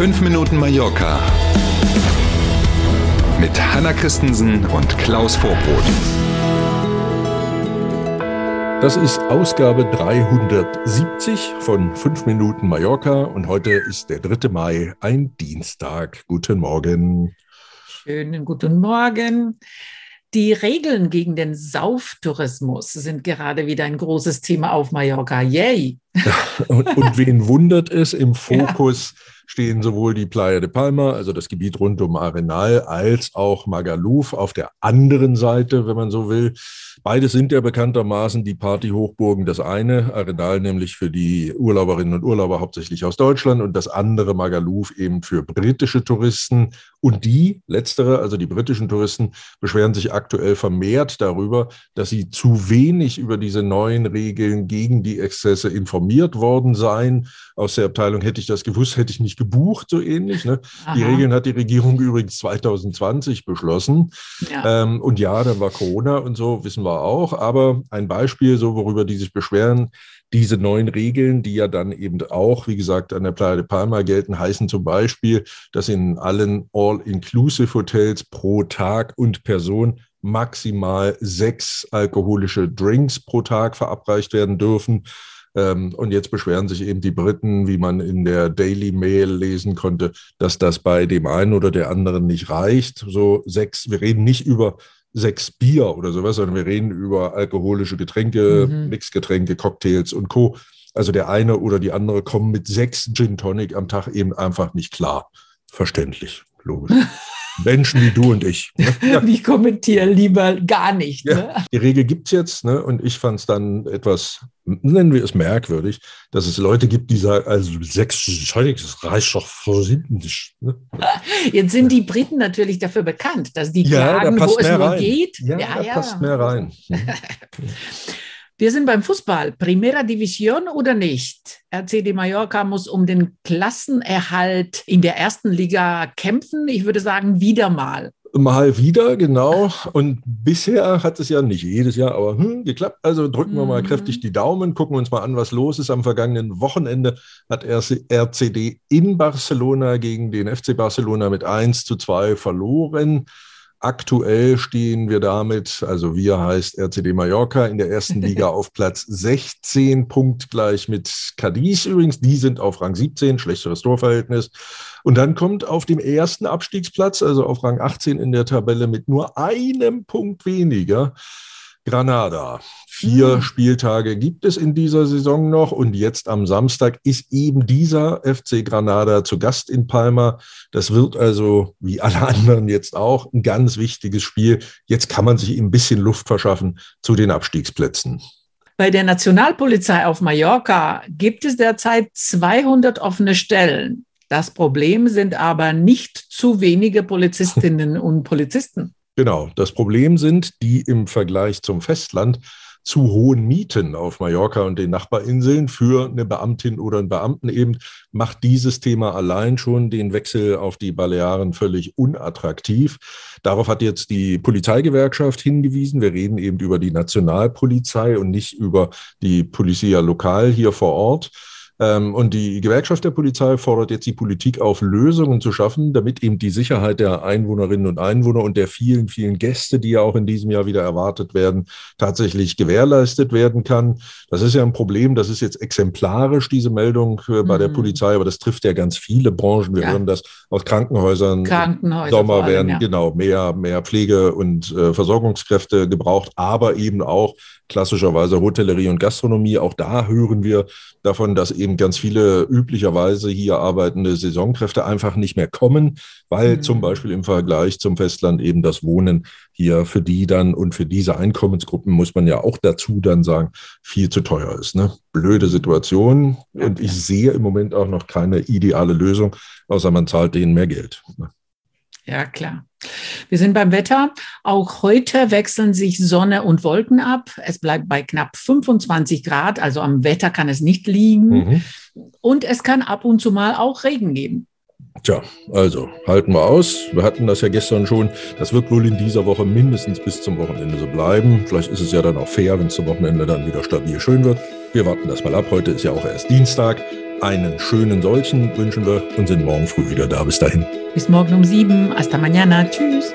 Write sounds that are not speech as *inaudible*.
5 Minuten Mallorca mit Hanna Christensen und Klaus Vorbrot. Das ist Ausgabe 370 von 5 Minuten Mallorca und heute ist der 3. Mai, ein Dienstag. Guten Morgen. Schönen guten Morgen. Die Regeln gegen den Sauftourismus sind gerade wieder ein großes Thema auf Mallorca. Yay! *laughs* und, und wen wundert es? Im Fokus ja. stehen sowohl die Playa de Palma, also das Gebiet rund um Arenal, als auch Magaluf auf der anderen Seite, wenn man so will. Beides sind ja bekanntermaßen die Partyhochburgen. Das eine, Arenal nämlich für die Urlauberinnen und Urlauber hauptsächlich aus Deutschland und das andere Magaluf eben für britische Touristen. Und die, letztere, also die britischen Touristen, beschweren sich aktuell vermehrt darüber, dass sie zu wenig über diese neuen Regeln gegen die Exzesse informiert worden seien. Aus der Abteilung hätte ich das gewusst, hätte ich nicht gebucht, so ähnlich. Ne? Die Regeln hat die Regierung übrigens 2020 beschlossen. Ja. Ähm, und ja, dann war Corona und so, wissen wir wir auch, aber ein Beispiel, so worüber die sich beschweren, diese neuen Regeln, die ja dann eben auch, wie gesagt, an der Playa de Palma gelten, heißen zum Beispiel, dass in allen All-Inclusive-Hotels pro Tag und Person maximal sechs alkoholische Drinks pro Tag verabreicht werden dürfen. Ähm, und jetzt beschweren sich eben die Briten, wie man in der Daily Mail lesen konnte, dass das bei dem einen oder der anderen nicht reicht. So sechs, wir reden nicht über sechs Bier oder sowas, sondern wir reden über alkoholische Getränke, mhm. Mixgetränke, Cocktails und Co. Also der eine oder die andere kommen mit sechs Gin Tonic am Tag eben einfach nicht klar. Verständlich, logisch. *laughs* Menschen wie du und ich. Ne? *laughs* Ja. Ich kommentiere lieber gar nicht. Ja. Ne? Die Regel gibt es jetzt ne? und ich fand es dann etwas, nennen wir es merkwürdig, dass es Leute gibt, die sagen, also sechs das reicht doch nicht. Ne? *laughs* Jetzt sind die Briten natürlich dafür bekannt, dass die ja, klagen, wo es nur rein. geht. Ja, ja da passt mehr rein. *laughs* Wir sind beim Fußball. Primera Division oder nicht? RCD Mallorca muss um den Klassenerhalt in der ersten Liga kämpfen. Ich würde sagen, wieder mal. Mal wieder, genau. Und bisher hat es ja nicht jedes Jahr, aber hm, geklappt. Also drücken wir mal mhm. kräftig die Daumen, gucken uns mal an, was los ist. Am vergangenen Wochenende hat RCD in Barcelona gegen den FC Barcelona mit 1 zu 2 verloren. Aktuell stehen wir damit, also wir heißt RCD Mallorca in der ersten *laughs* Liga auf Platz 16, punktgleich mit Cadiz übrigens. Die sind auf Rang 17, schlechteres Torverhältnis. Und dann kommt auf dem ersten Abstiegsplatz, also auf Rang 18 in der Tabelle mit nur einem Punkt weniger, Granada. Vier mhm. Spieltage gibt es in dieser Saison noch und jetzt am Samstag ist eben dieser FC Granada zu Gast in Palma. Das wird also, wie alle *laughs* anderen jetzt auch, ein ganz wichtiges Spiel. Jetzt kann man sich ein bisschen Luft verschaffen zu den Abstiegsplätzen. Bei der Nationalpolizei auf Mallorca gibt es derzeit 200 offene Stellen. Das Problem sind aber nicht zu wenige Polizistinnen und Polizisten. Genau, das Problem sind die im Vergleich zum Festland zu hohen Mieten auf Mallorca und den Nachbarinseln für eine Beamtin oder einen Beamten eben, macht dieses Thema allein schon den Wechsel auf die Balearen völlig unattraktiv. Darauf hat jetzt die Polizeigewerkschaft hingewiesen. Wir reden eben über die Nationalpolizei und nicht über die Polizia Lokal hier vor Ort. Ähm, und die Gewerkschaft der Polizei fordert jetzt die Politik auf, Lösungen zu schaffen, damit eben die Sicherheit der Einwohnerinnen und Einwohner und der vielen, vielen Gäste, die ja auch in diesem Jahr wieder erwartet werden, tatsächlich gewährleistet werden kann. Das ist ja ein Problem. Das ist jetzt exemplarisch, diese Meldung äh, bei mhm. der Polizei, aber das trifft ja ganz viele Branchen. Wir ja. hören das aus Krankenhäusern. Krankenhäuser Sommer werden, ja. genau, mehr, mehr Pflege- und äh, Versorgungskräfte gebraucht, aber eben auch klassischerweise Hotellerie und Gastronomie. Auch da hören wir davon, dass eben ganz viele üblicherweise hier arbeitende Saisonkräfte einfach nicht mehr kommen, weil mhm. zum Beispiel im Vergleich zum Festland eben das Wohnen hier für die dann und für diese Einkommensgruppen muss man ja auch dazu dann sagen, viel zu teuer ist. Ne? Blöde Situation und ich sehe im Moment auch noch keine ideale Lösung, außer man zahlt denen mehr Geld. Ne? Ja, klar. Wir sind beim Wetter. Auch heute wechseln sich Sonne und Wolken ab. Es bleibt bei knapp 25 Grad, also am Wetter kann es nicht liegen. Mhm. Und es kann ab und zu mal auch Regen geben. Tja, also halten wir aus. Wir hatten das ja gestern schon. Das wird wohl in dieser Woche mindestens bis zum Wochenende so bleiben. Vielleicht ist es ja dann auch fair, wenn es zum Wochenende dann wieder stabil schön wird. Wir warten das mal ab. Heute ist ja auch erst Dienstag. Einen schönen solchen wünschen wir und sind morgen früh wieder da. Bis dahin. Bis morgen um sieben. Hasta mañana. Tschüss.